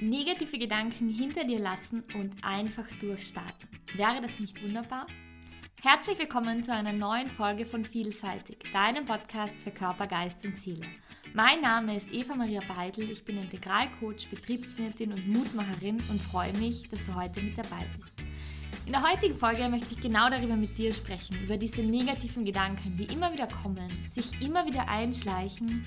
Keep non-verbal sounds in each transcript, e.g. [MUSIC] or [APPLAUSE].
Negative Gedanken hinter dir lassen und einfach durchstarten. Wäre das nicht wunderbar? Herzlich willkommen zu einer neuen Folge von Vielseitig, deinem Podcast für Körper, Geist und Ziele. Mein Name ist Eva Maria Beidel, ich bin Integralcoach, Betriebswirtin und Mutmacherin und freue mich, dass du heute mit dabei bist. In der heutigen Folge möchte ich genau darüber mit dir sprechen, über diese negativen Gedanken, die immer wieder kommen, sich immer wieder einschleichen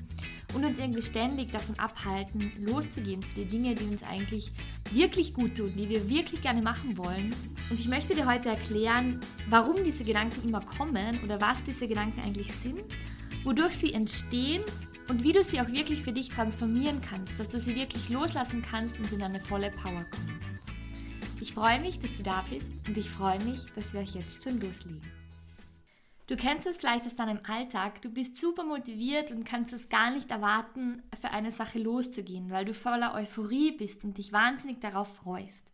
und uns irgendwie ständig davon abhalten, loszugehen für die Dinge, die uns eigentlich wirklich gut tun, die wir wirklich gerne machen wollen. Und ich möchte dir heute erklären, warum diese Gedanken immer kommen oder was diese Gedanken eigentlich sind, wodurch sie entstehen und wie du sie auch wirklich für dich transformieren kannst, dass du sie wirklich loslassen kannst und in eine volle Power kommen kannst. Ich freue mich, dass du da bist und ich freue mich, dass wir euch jetzt schon loslegen. Du kennst es vielleicht aus deinem Alltag, du bist super motiviert und kannst es gar nicht erwarten, für eine Sache loszugehen, weil du voller Euphorie bist und dich wahnsinnig darauf freust.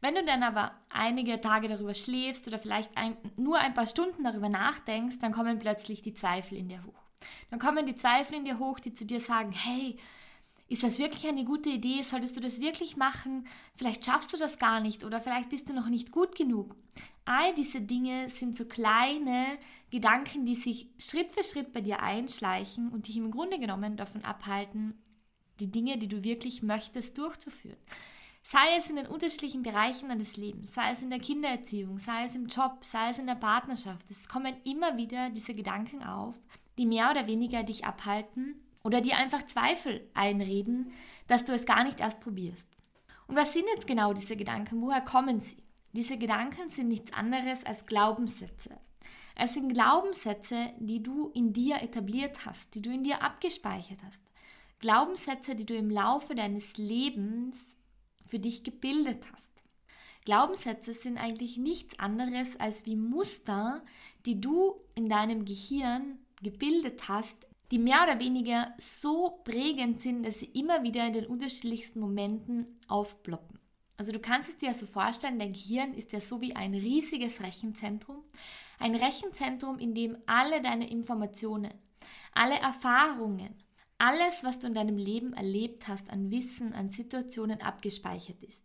Wenn du dann aber einige Tage darüber schläfst oder vielleicht ein, nur ein paar Stunden darüber nachdenkst, dann kommen plötzlich die Zweifel in dir hoch. Dann kommen die Zweifel in dir hoch, die zu dir sagen, hey, ist das wirklich eine gute Idee? Solltest du das wirklich machen? Vielleicht schaffst du das gar nicht oder vielleicht bist du noch nicht gut genug. All diese Dinge sind so kleine Gedanken, die sich Schritt für Schritt bei dir einschleichen und dich im Grunde genommen davon abhalten, die Dinge, die du wirklich möchtest, durchzuführen. Sei es in den unterschiedlichen Bereichen deines Lebens, sei es in der Kindererziehung, sei es im Job, sei es in der Partnerschaft. Es kommen immer wieder diese Gedanken auf, die mehr oder weniger dich abhalten, oder dir einfach Zweifel einreden, dass du es gar nicht erst probierst. Und was sind jetzt genau diese Gedanken? Woher kommen sie? Diese Gedanken sind nichts anderes als Glaubenssätze. Es sind Glaubenssätze, die du in dir etabliert hast, die du in dir abgespeichert hast. Glaubenssätze, die du im Laufe deines Lebens für dich gebildet hast. Glaubenssätze sind eigentlich nichts anderes als wie Muster, die du in deinem Gehirn gebildet hast die mehr oder weniger so prägend sind, dass sie immer wieder in den unterschiedlichsten Momenten aufploppen. Also du kannst es dir so also vorstellen, dein Gehirn ist ja so wie ein riesiges Rechenzentrum. Ein Rechenzentrum, in dem alle deine Informationen, alle Erfahrungen, alles, was du in deinem Leben erlebt hast, an Wissen, an Situationen abgespeichert ist.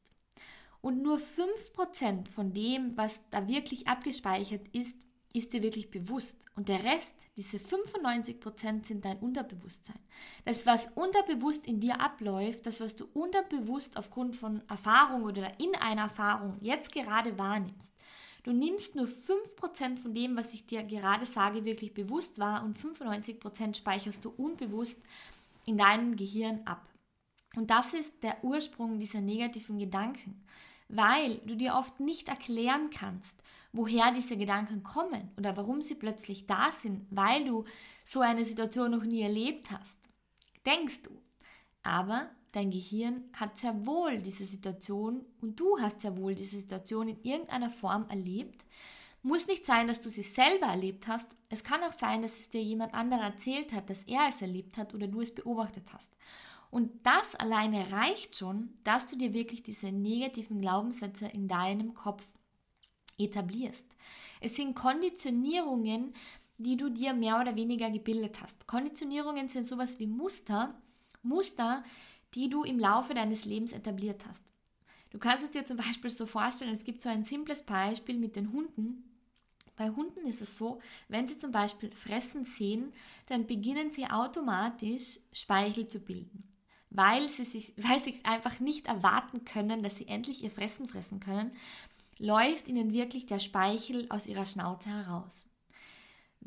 Und nur 5% von dem, was da wirklich abgespeichert ist, ist dir wirklich bewusst. Und der Rest, diese 95% sind dein Unterbewusstsein. Das, was unterbewusst in dir abläuft, das, was du unterbewusst aufgrund von Erfahrung oder in einer Erfahrung jetzt gerade wahrnimmst. Du nimmst nur 5% von dem, was ich dir gerade sage, wirklich bewusst wahr und 95% speicherst du unbewusst in deinem Gehirn ab. Und das ist der Ursprung dieser negativen Gedanken, weil du dir oft nicht erklären kannst, woher diese Gedanken kommen oder warum sie plötzlich da sind, weil du so eine Situation noch nie erlebt hast. Denkst du. Aber dein Gehirn hat sehr wohl diese Situation und du hast sehr wohl diese Situation in irgendeiner Form erlebt. Muss nicht sein, dass du sie selber erlebt hast. Es kann auch sein, dass es dir jemand anderer erzählt hat, dass er es erlebt hat oder du es beobachtet hast. Und das alleine reicht schon, dass du dir wirklich diese negativen Glaubenssätze in deinem Kopf etablierst. Es sind Konditionierungen, die du dir mehr oder weniger gebildet hast. Konditionierungen sind sowas wie Muster, Muster, die du im Laufe deines Lebens etabliert hast. Du kannst es dir zum Beispiel so vorstellen, es gibt so ein simples Beispiel mit den Hunden. Bei Hunden ist es so, wenn sie zum Beispiel fressen sehen, dann beginnen sie automatisch Speichel zu bilden, weil sie sich, [LAUGHS] weil sie es einfach nicht erwarten können, dass sie endlich ihr Fressen fressen können läuft ihnen wirklich der Speichel aus ihrer Schnauze heraus.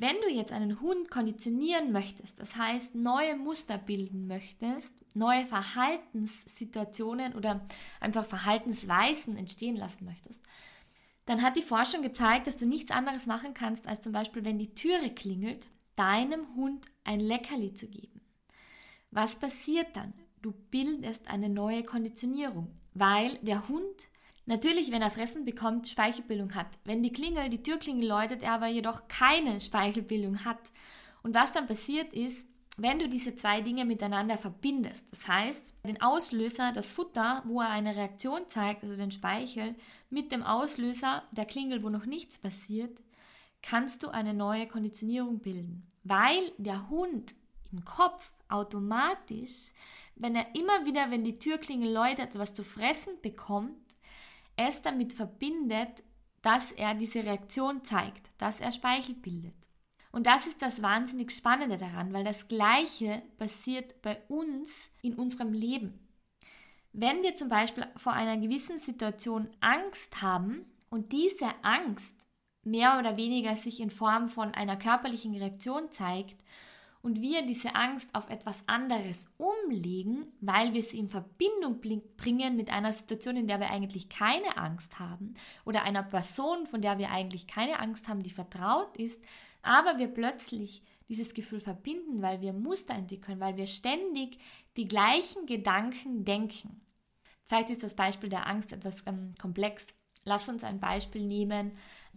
Wenn du jetzt einen Hund konditionieren möchtest, das heißt neue Muster bilden möchtest, neue Verhaltenssituationen oder einfach Verhaltensweisen entstehen lassen möchtest, dann hat die Forschung gezeigt, dass du nichts anderes machen kannst, als zum Beispiel, wenn die Türe klingelt, deinem Hund ein Leckerli zu geben. Was passiert dann? Du bildest eine neue Konditionierung, weil der Hund Natürlich, wenn er Fressen bekommt, Speichelbildung hat. Wenn die Klingel, die Türklingel läutet, er aber jedoch keine Speichelbildung hat. Und was dann passiert ist, wenn du diese zwei Dinge miteinander verbindest, das heißt, den Auslöser, das Futter, wo er eine Reaktion zeigt, also den Speichel, mit dem Auslöser der Klingel, wo noch nichts passiert, kannst du eine neue Konditionierung bilden, weil der Hund im Kopf automatisch wenn er immer wieder, wenn die Türklingel läutet, etwas zu fressen bekommt, es damit verbindet, dass er diese Reaktion zeigt, dass er Speichel bildet. Und das ist das wahnsinnig Spannende daran, weil das Gleiche passiert bei uns in unserem Leben. Wenn wir zum Beispiel vor einer gewissen Situation Angst haben und diese Angst mehr oder weniger sich in Form von einer körperlichen Reaktion zeigt und wir diese Angst auf etwas anderes umlegen, weil wir sie in Verbindung bringen mit einer Situation, in der wir eigentlich keine Angst haben oder einer Person, von der wir eigentlich keine Angst haben, die vertraut ist, aber wir plötzlich dieses Gefühl verbinden, weil wir Muster entwickeln, weil wir ständig die gleichen Gedanken denken. Vielleicht ist das Beispiel der Angst etwas ähm, komplex. Lass uns ein Beispiel nehmen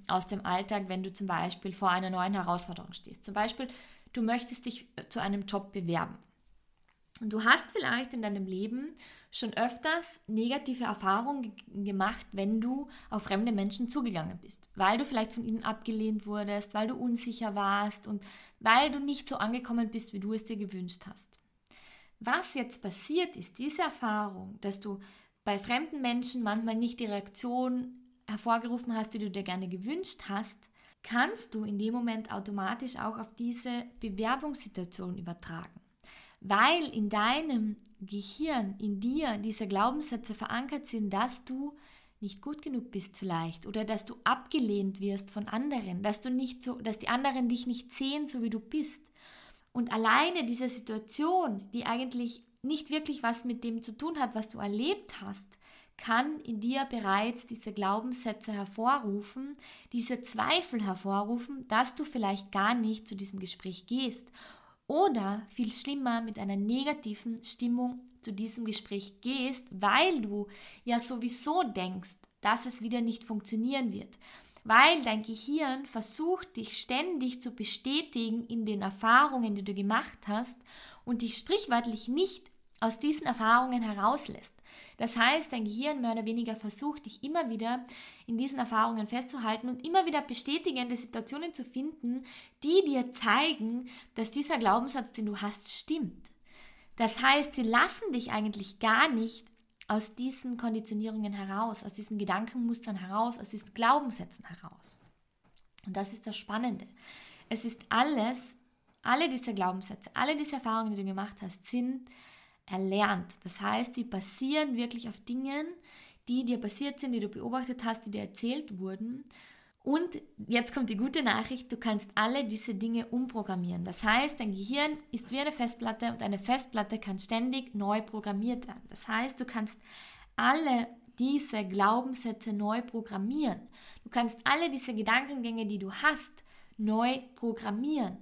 aus dem Alltag, wenn du zum Beispiel vor einer neuen Herausforderung stehst. Zum Beispiel, du möchtest dich äh, zu einem Job bewerben. Du hast vielleicht in deinem Leben schon öfters negative Erfahrungen gemacht, wenn du auf fremde Menschen zugegangen bist, weil du vielleicht von ihnen abgelehnt wurdest, weil du unsicher warst und weil du nicht so angekommen bist, wie du es dir gewünscht hast. Was jetzt passiert ist, diese Erfahrung, dass du bei fremden Menschen manchmal nicht die Reaktion hervorgerufen hast, die du dir gerne gewünscht hast, kannst du in dem Moment automatisch auch auf diese Bewerbungssituation übertragen. Weil in deinem Gehirn, in dir diese Glaubenssätze verankert sind, dass du nicht gut genug bist vielleicht oder dass du abgelehnt wirst von anderen, dass du nicht so, dass die anderen dich nicht sehen, so wie du bist. Und alleine diese Situation, die eigentlich nicht wirklich was mit dem zu tun hat, was du erlebt hast, kann in dir bereits diese Glaubenssätze hervorrufen, diese Zweifel hervorrufen, dass du vielleicht gar nicht zu diesem Gespräch gehst oder viel schlimmer mit einer negativen Stimmung zu diesem Gespräch gehst, weil du ja sowieso denkst, dass es wieder nicht funktionieren wird. Weil dein Gehirn versucht, dich ständig zu bestätigen in den Erfahrungen, die du gemacht hast und dich sprichwörtlich nicht aus diesen Erfahrungen herauslässt. Das heißt, dein Gehirn mehr oder weniger versucht, dich immer wieder in diesen Erfahrungen festzuhalten und immer wieder bestätigende Situationen zu finden, die dir zeigen, dass dieser Glaubenssatz, den du hast, stimmt. Das heißt, sie lassen dich eigentlich gar nicht aus diesen Konditionierungen heraus, aus diesen Gedankenmustern heraus, aus diesen Glaubenssätzen heraus. Und das ist das Spannende. Es ist alles, alle diese Glaubenssätze, alle diese Erfahrungen, die du gemacht hast, sind erlernt. Das heißt, sie basieren wirklich auf Dingen, die dir passiert sind, die du beobachtet hast, die dir erzählt wurden. Und jetzt kommt die gute Nachricht, du kannst alle diese Dinge umprogrammieren. Das heißt, dein Gehirn ist wie eine Festplatte und eine Festplatte kann ständig neu programmiert werden. Das heißt, du kannst alle diese Glaubenssätze neu programmieren. Du kannst alle diese Gedankengänge, die du hast, neu programmieren.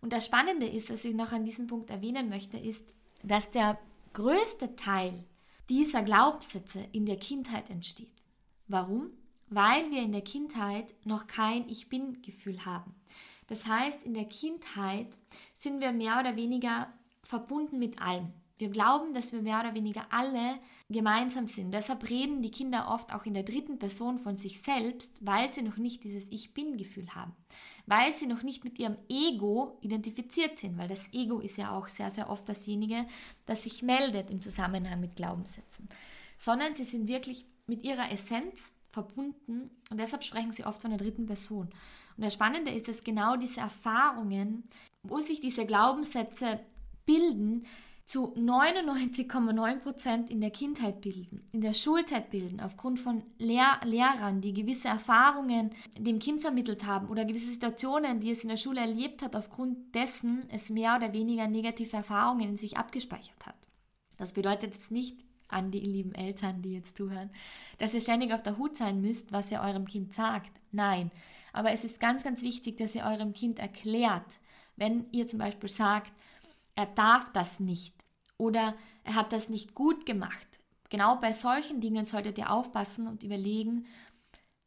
Und das Spannende ist, dass ich noch an diesem Punkt erwähnen möchte, ist, dass der größte Teil dieser Glaubenssätze in der Kindheit entsteht. Warum? Weil wir in der Kindheit noch kein Ich bin-Gefühl haben. Das heißt, in der Kindheit sind wir mehr oder weniger verbunden mit allem. Wir glauben, dass wir mehr oder weniger alle gemeinsam sind. Deshalb reden die Kinder oft auch in der dritten Person von sich selbst, weil sie noch nicht dieses Ich bin-Gefühl haben. Weil sie noch nicht mit ihrem Ego identifiziert sind, weil das Ego ist ja auch sehr, sehr oft dasjenige, das sich meldet im Zusammenhang mit Glaubenssätzen. Sondern sie sind wirklich mit ihrer Essenz verbunden und deshalb sprechen sie oft von der dritten Person. Und das Spannende ist, dass genau diese Erfahrungen, wo sich diese Glaubenssätze bilden, zu 99,9% in der Kindheit bilden, in der Schulzeit bilden, aufgrund von Lehr Lehrern, die gewisse Erfahrungen dem Kind vermittelt haben oder gewisse Situationen, die es in der Schule erlebt hat, aufgrund dessen es mehr oder weniger negative Erfahrungen in sich abgespeichert hat. Das bedeutet jetzt nicht, an die lieben Eltern, die jetzt zuhören, dass ihr ständig auf der Hut sein müsst, was ihr eurem Kind sagt. Nein, aber es ist ganz, ganz wichtig, dass ihr eurem Kind erklärt, wenn ihr zum Beispiel sagt, er darf das nicht oder er hat das nicht gut gemacht. Genau bei solchen Dingen solltet ihr aufpassen und überlegen,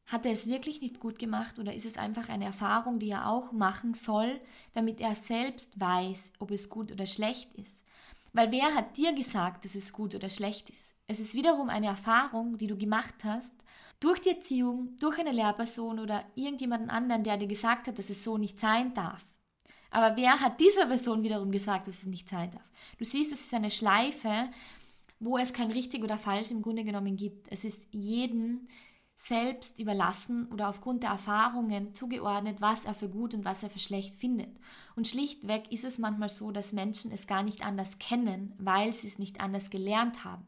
hat er es wirklich nicht gut gemacht oder ist es einfach eine Erfahrung, die er auch machen soll, damit er selbst weiß, ob es gut oder schlecht ist. Weil wer hat dir gesagt, dass es gut oder schlecht ist? Es ist wiederum eine Erfahrung, die du gemacht hast, durch die Erziehung, durch eine Lehrperson oder irgendjemanden anderen, der dir gesagt hat, dass es so nicht sein darf. Aber wer hat dieser Person wiederum gesagt, dass es nicht sein darf? Du siehst, es ist eine Schleife, wo es kein richtig oder falsch im Grunde genommen gibt. Es ist jedem selbst überlassen oder aufgrund der Erfahrungen zugeordnet, was er für gut und was er für schlecht findet. Und schlichtweg ist es manchmal so, dass Menschen es gar nicht anders kennen, weil sie es nicht anders gelernt haben.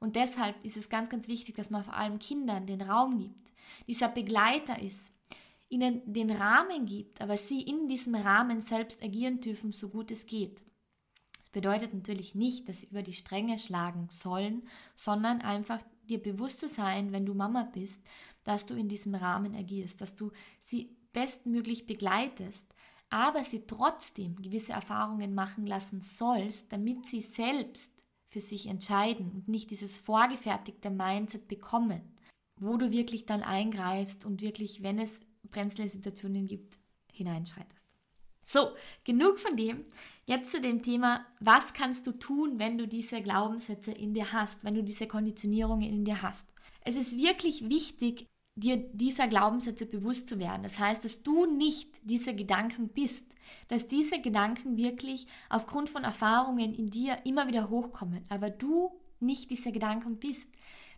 Und deshalb ist es ganz, ganz wichtig, dass man vor allem Kindern den Raum gibt, dieser Begleiter ist, ihnen den Rahmen gibt, aber sie in diesem Rahmen selbst agieren dürfen, so gut es geht. Das bedeutet natürlich nicht, dass sie über die Stränge schlagen sollen, sondern einfach dir bewusst zu sein, wenn du Mama bist, dass du in diesem Rahmen agierst, dass du sie bestmöglich begleitest, aber sie trotzdem gewisse Erfahrungen machen lassen sollst, damit sie selbst für sich entscheiden und nicht dieses vorgefertigte Mindset bekommen, wo du wirklich dann eingreifst und wirklich, wenn es brenzlige Situationen gibt, hineinschreitest. So, genug von dem. Jetzt zu dem Thema, was kannst du tun, wenn du diese Glaubenssätze in dir hast, wenn du diese Konditionierungen in dir hast. Es ist wirklich wichtig, dir dieser Glaubenssätze bewusst zu werden. Das heißt, dass du nicht diese Gedanken bist, dass diese Gedanken wirklich aufgrund von Erfahrungen in dir immer wieder hochkommen, aber du nicht diese Gedanken bist,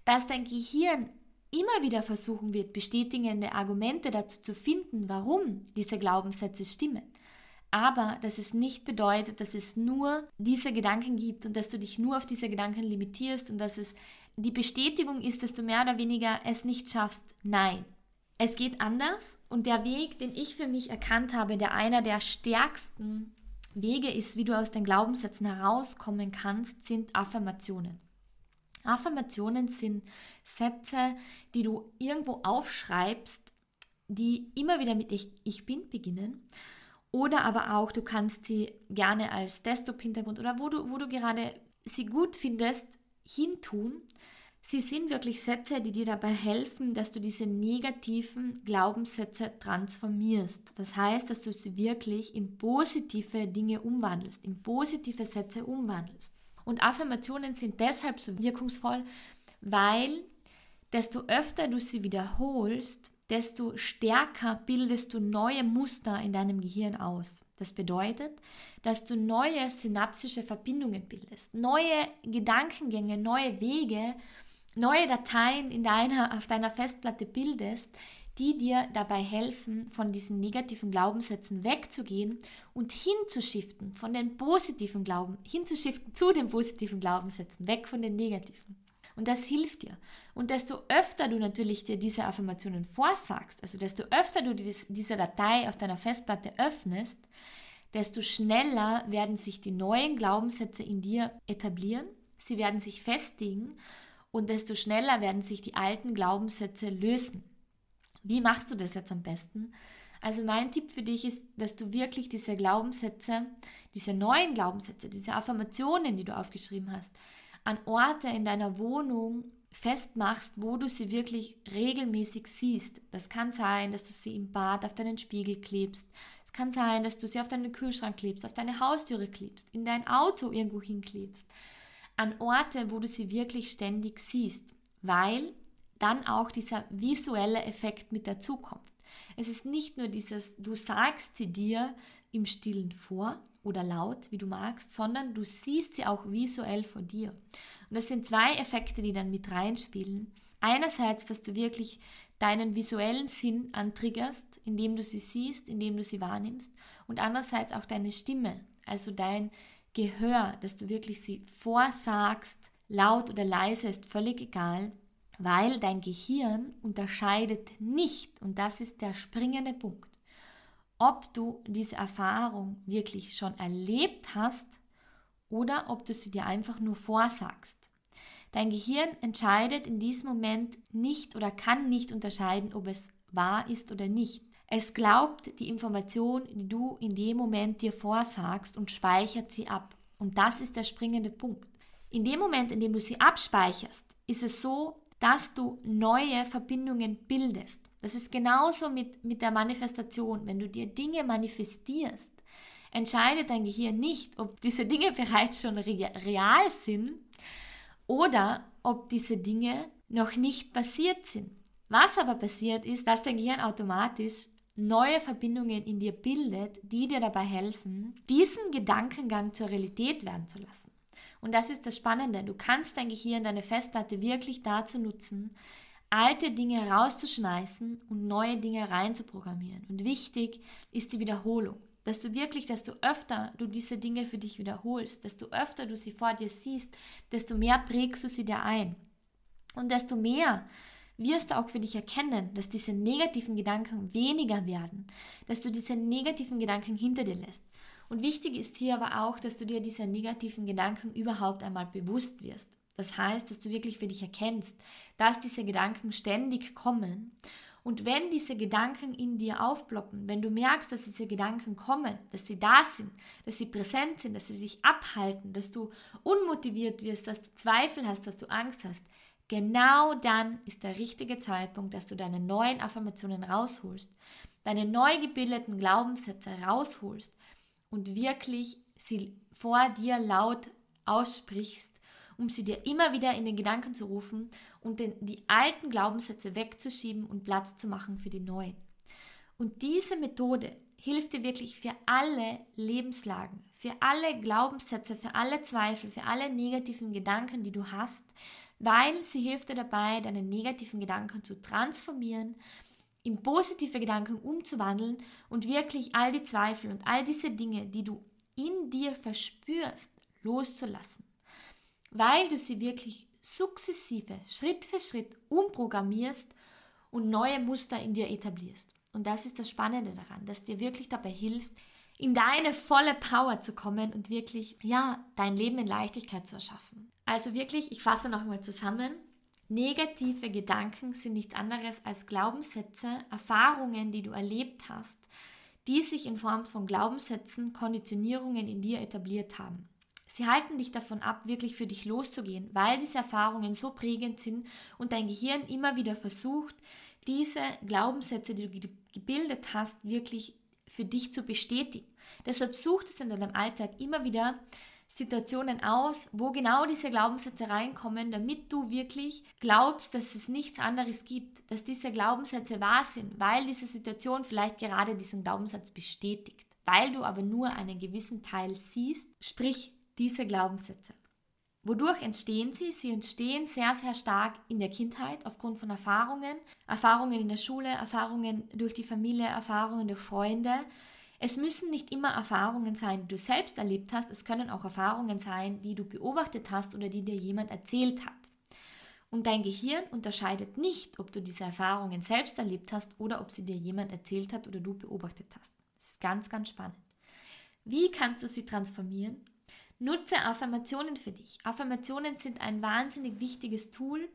dass dein Gehirn immer wieder versuchen wird, bestätigende Argumente dazu zu finden, warum diese Glaubenssätze stimmen aber dass es nicht bedeutet, dass es nur diese Gedanken gibt und dass du dich nur auf diese Gedanken limitierst und dass es die Bestätigung ist, dass du mehr oder weniger es nicht schaffst. Nein. Es geht anders und der Weg, den ich für mich erkannt habe, der einer der stärksten Wege ist, wie du aus den Glaubenssätzen herauskommen kannst, sind Affirmationen. Affirmationen sind Sätze, die du irgendwo aufschreibst, die immer wieder mit ich, ich bin beginnen oder aber auch, du kannst sie gerne als Desktop-Hintergrund oder wo du, wo du gerade sie gut findest, hintun. Sie sind wirklich Sätze, die dir dabei helfen, dass du diese negativen Glaubenssätze transformierst. Das heißt, dass du sie wirklich in positive Dinge umwandelst, in positive Sätze umwandelst. Und Affirmationen sind deshalb so wirkungsvoll, weil desto öfter du sie wiederholst, desto stärker bildest du neue Muster in deinem Gehirn aus. Das bedeutet, dass du neue synaptische Verbindungen bildest, neue Gedankengänge, neue Wege, neue Dateien in deiner, auf deiner Festplatte bildest, die dir dabei helfen, von diesen negativen Glaubenssätzen wegzugehen und hinzuschiften, von den positiven Glauben, hinzuschiften zu den positiven Glaubenssätzen, weg von den negativen. Und das hilft dir. Und desto öfter du natürlich dir diese Affirmationen vorsagst, also desto öfter du diese Datei auf deiner Festplatte öffnest, desto schneller werden sich die neuen Glaubenssätze in dir etablieren, sie werden sich festigen und desto schneller werden sich die alten Glaubenssätze lösen. Wie machst du das jetzt am besten? Also mein Tipp für dich ist, dass du wirklich diese Glaubenssätze, diese neuen Glaubenssätze, diese Affirmationen, die du aufgeschrieben hast, an Orte in deiner Wohnung festmachst, wo du sie wirklich regelmäßig siehst. Das kann sein, dass du sie im Bad auf deinen Spiegel klebst. Es kann sein, dass du sie auf deinen Kühlschrank klebst, auf deine Haustüre klebst, in dein Auto irgendwo hinklebst. An Orte, wo du sie wirklich ständig siehst, weil dann auch dieser visuelle Effekt mit dazukommt. Es ist nicht nur dieses, du sagst sie dir im stillen vor, oder laut, wie du magst, sondern du siehst sie auch visuell vor dir. Und das sind zwei Effekte, die dann mit reinspielen. Einerseits, dass du wirklich deinen visuellen Sinn antriggerst, indem du sie siehst, indem du sie wahrnimmst. Und andererseits auch deine Stimme, also dein Gehör, dass du wirklich sie vorsagst, laut oder leise ist völlig egal, weil dein Gehirn unterscheidet nicht, und das ist der springende Punkt, ob du diese Erfahrung wirklich schon erlebt hast oder ob du sie dir einfach nur vorsagst. Dein Gehirn entscheidet in diesem Moment nicht oder kann nicht unterscheiden, ob es wahr ist oder nicht. Es glaubt die Information, die du in dem Moment dir vorsagst und speichert sie ab. Und das ist der springende Punkt. In dem Moment, in dem du sie abspeicherst, ist es so, dass du neue Verbindungen bildest. Das ist genauso mit, mit der Manifestation. Wenn du dir Dinge manifestierst, entscheidet dein Gehirn nicht, ob diese Dinge [LAUGHS] bereits schon real sind oder ob diese Dinge noch nicht passiert sind. Was aber passiert ist, dass dein Gehirn automatisch neue Verbindungen in dir bildet, die dir dabei helfen, diesen Gedankengang zur Realität werden zu lassen. Und das ist das Spannende. Du kannst dein Gehirn, deine Festplatte wirklich dazu nutzen, alte Dinge rauszuschmeißen und neue Dinge reinzuprogrammieren. Und wichtig ist die Wiederholung. Dass du wirklich, desto öfter du diese Dinge für dich wiederholst, desto öfter du sie vor dir siehst, desto mehr prägst du sie dir ein. Und desto mehr wirst du auch für dich erkennen, dass diese negativen Gedanken weniger werden, dass du diese negativen Gedanken hinter dir lässt. Und wichtig ist hier aber auch, dass du dir diese negativen Gedanken überhaupt einmal bewusst wirst. Das heißt, dass du wirklich für dich erkennst, dass diese Gedanken ständig kommen. Und wenn diese Gedanken in dir aufploppen, wenn du merkst, dass diese Gedanken kommen, dass sie da sind, dass sie präsent sind, dass sie sich abhalten, dass du unmotiviert wirst, dass du Zweifel hast, dass du Angst hast, Genau dann ist der richtige Zeitpunkt, dass du deine neuen Affirmationen rausholst, deine neu gebildeten Glaubenssätze rausholst und wirklich sie vor dir laut aussprichst, um sie dir immer wieder in den Gedanken zu rufen und den, die alten Glaubenssätze wegzuschieben und Platz zu machen für die neuen. Und diese Methode hilft dir wirklich für alle Lebenslagen, für alle Glaubenssätze, für alle Zweifel, für alle negativen Gedanken, die du hast, weil sie hilft dir dabei, deine negativen Gedanken zu transformieren, in positive Gedanken umzuwandeln und wirklich all die Zweifel und all diese Dinge, die du in dir verspürst, loszulassen. Weil du sie wirklich sukzessive, Schritt für Schritt umprogrammierst und neue Muster in dir etablierst. Und das ist das Spannende daran, dass dir wirklich dabei hilft, in deine volle Power zu kommen und wirklich, ja, dein Leben in Leichtigkeit zu erschaffen. Also wirklich, ich fasse nochmal zusammen. Negative Gedanken sind nichts anderes als Glaubenssätze, Erfahrungen, die du erlebt hast, die sich in Form von Glaubenssätzen, Konditionierungen in dir etabliert haben. Sie halten dich davon ab, wirklich für dich loszugehen, weil diese Erfahrungen so prägend sind und dein Gehirn immer wieder versucht, diese Glaubenssätze, die du gebildet hast, wirklich für dich zu bestätigen. Deshalb such es in deinem Alltag immer wieder Situationen aus, wo genau diese Glaubenssätze reinkommen, damit du wirklich glaubst, dass es nichts anderes gibt, dass diese Glaubenssätze wahr sind, weil diese Situation vielleicht gerade diesen Glaubenssatz bestätigt. Weil du aber nur einen gewissen Teil siehst, sprich diese Glaubenssätze. Wodurch entstehen sie? Sie entstehen sehr, sehr stark in der Kindheit aufgrund von Erfahrungen, Erfahrungen in der Schule, Erfahrungen durch die Familie, Erfahrungen durch Freunde. Es müssen nicht immer Erfahrungen sein, die du selbst erlebt hast, es können auch Erfahrungen sein, die du beobachtet hast oder die dir jemand erzählt hat. Und dein Gehirn unterscheidet nicht, ob du diese Erfahrungen selbst erlebt hast oder ob sie dir jemand erzählt hat oder du beobachtet hast. Das ist ganz, ganz spannend. Wie kannst du sie transformieren? Nutze Affirmationen für dich. Affirmationen sind ein wahnsinnig wichtiges Tool,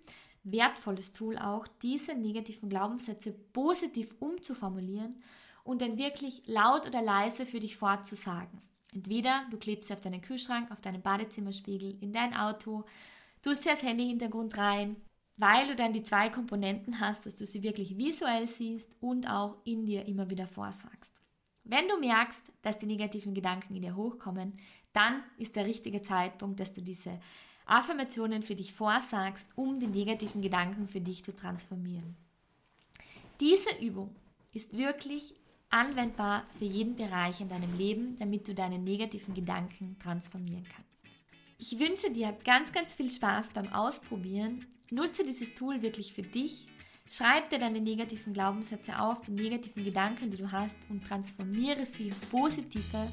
wertvolles Tool auch, diese negativen Glaubenssätze positiv umzuformulieren und dann wirklich laut oder leise für dich fortzusagen. Entweder du klebst sie auf deinen Kühlschrank, auf deinen Badezimmerspiegel, in dein Auto, tust sie als Handy-Hintergrund rein, weil du dann die zwei Komponenten hast, dass du sie wirklich visuell siehst und auch in dir immer wieder vorsagst. Wenn du merkst, dass die negativen Gedanken in dir hochkommen, dann ist der richtige Zeitpunkt, dass du diese Affirmationen für dich vorsagst, um die negativen Gedanken für dich zu transformieren. Diese Übung ist wirklich anwendbar für jeden Bereich in deinem Leben, damit du deine negativen Gedanken transformieren kannst. Ich wünsche dir ganz, ganz viel Spaß beim Ausprobieren. Nutze dieses Tool wirklich für dich. Schreib dir deine negativen Glaubenssätze auf, die negativen Gedanken, die du hast und transformiere sie in positive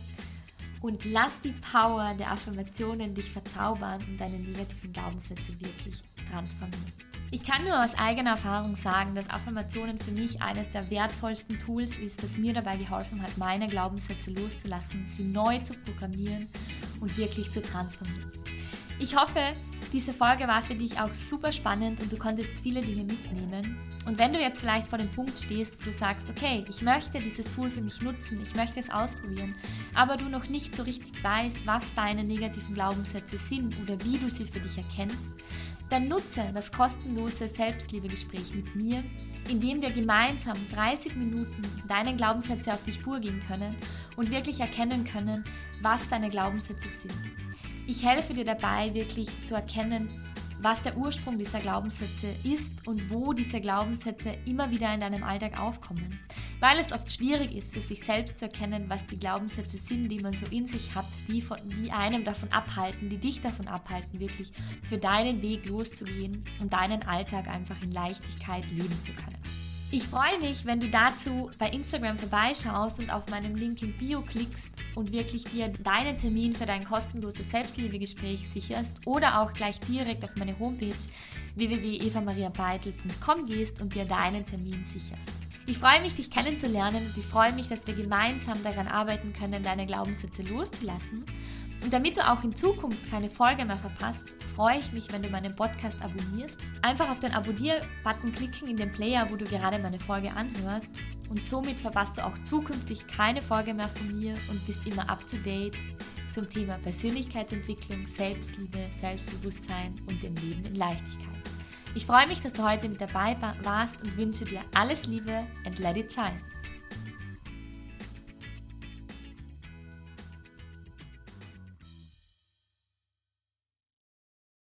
und lass die Power der Affirmationen dich verzaubern und deine negativen Glaubenssätze wirklich transformieren. Ich kann nur aus eigener Erfahrung sagen, dass Affirmationen für mich eines der wertvollsten Tools ist, das mir dabei geholfen hat, meine Glaubenssätze loszulassen, sie neu zu programmieren und wirklich zu transformieren. Ich hoffe, diese Folge war für dich auch super spannend und du konntest viele Dinge mitnehmen. Und wenn du jetzt vielleicht vor dem Punkt stehst, wo du sagst, okay, ich möchte dieses Tool für mich nutzen, ich möchte es ausprobieren, aber du noch nicht so richtig weißt, was deine negativen Glaubenssätze sind oder wie du sie für dich erkennst, dann nutze das kostenlose Selbstliebegespräch mit mir, in dem wir gemeinsam 30 Minuten deinen Glaubenssätze auf die Spur gehen können und wirklich erkennen können, was deine Glaubenssätze sind. Ich helfe dir dabei, wirklich zu erkennen, was der Ursprung dieser Glaubenssätze ist und wo diese Glaubenssätze immer wieder in deinem Alltag aufkommen. Weil es oft schwierig ist, für sich selbst zu erkennen, was die Glaubenssätze sind, die man so in sich hat, die, von, die einem davon abhalten, die dich davon abhalten, wirklich für deinen Weg loszugehen und deinen Alltag einfach in Leichtigkeit leben zu können. Ich freue mich, wenn du dazu bei Instagram vorbeischaust und auf meinem Link im Bio klickst und wirklich dir deinen Termin für dein kostenloses Selbstliebegespräch sicherst oder auch gleich direkt auf meine Homepage www.evamariabeitel.com gehst und dir deinen Termin sicherst. Ich freue mich, dich kennenzulernen und ich freue mich, dass wir gemeinsam daran arbeiten können, deine Glaubenssätze loszulassen und damit du auch in Zukunft keine Folge mehr verpasst, freue ich mich, wenn du meinen Podcast abonnierst. Einfach auf den Abonnier-Button klicken in dem Player, wo du gerade meine Folge anhörst. Und somit verpasst du auch zukünftig keine Folge mehr von mir und bist immer up to date zum Thema Persönlichkeitsentwicklung, Selbstliebe, Selbstbewusstsein und dem Leben in Leichtigkeit. Ich freue mich, dass du heute mit dabei warst und wünsche dir alles Liebe and let it shine.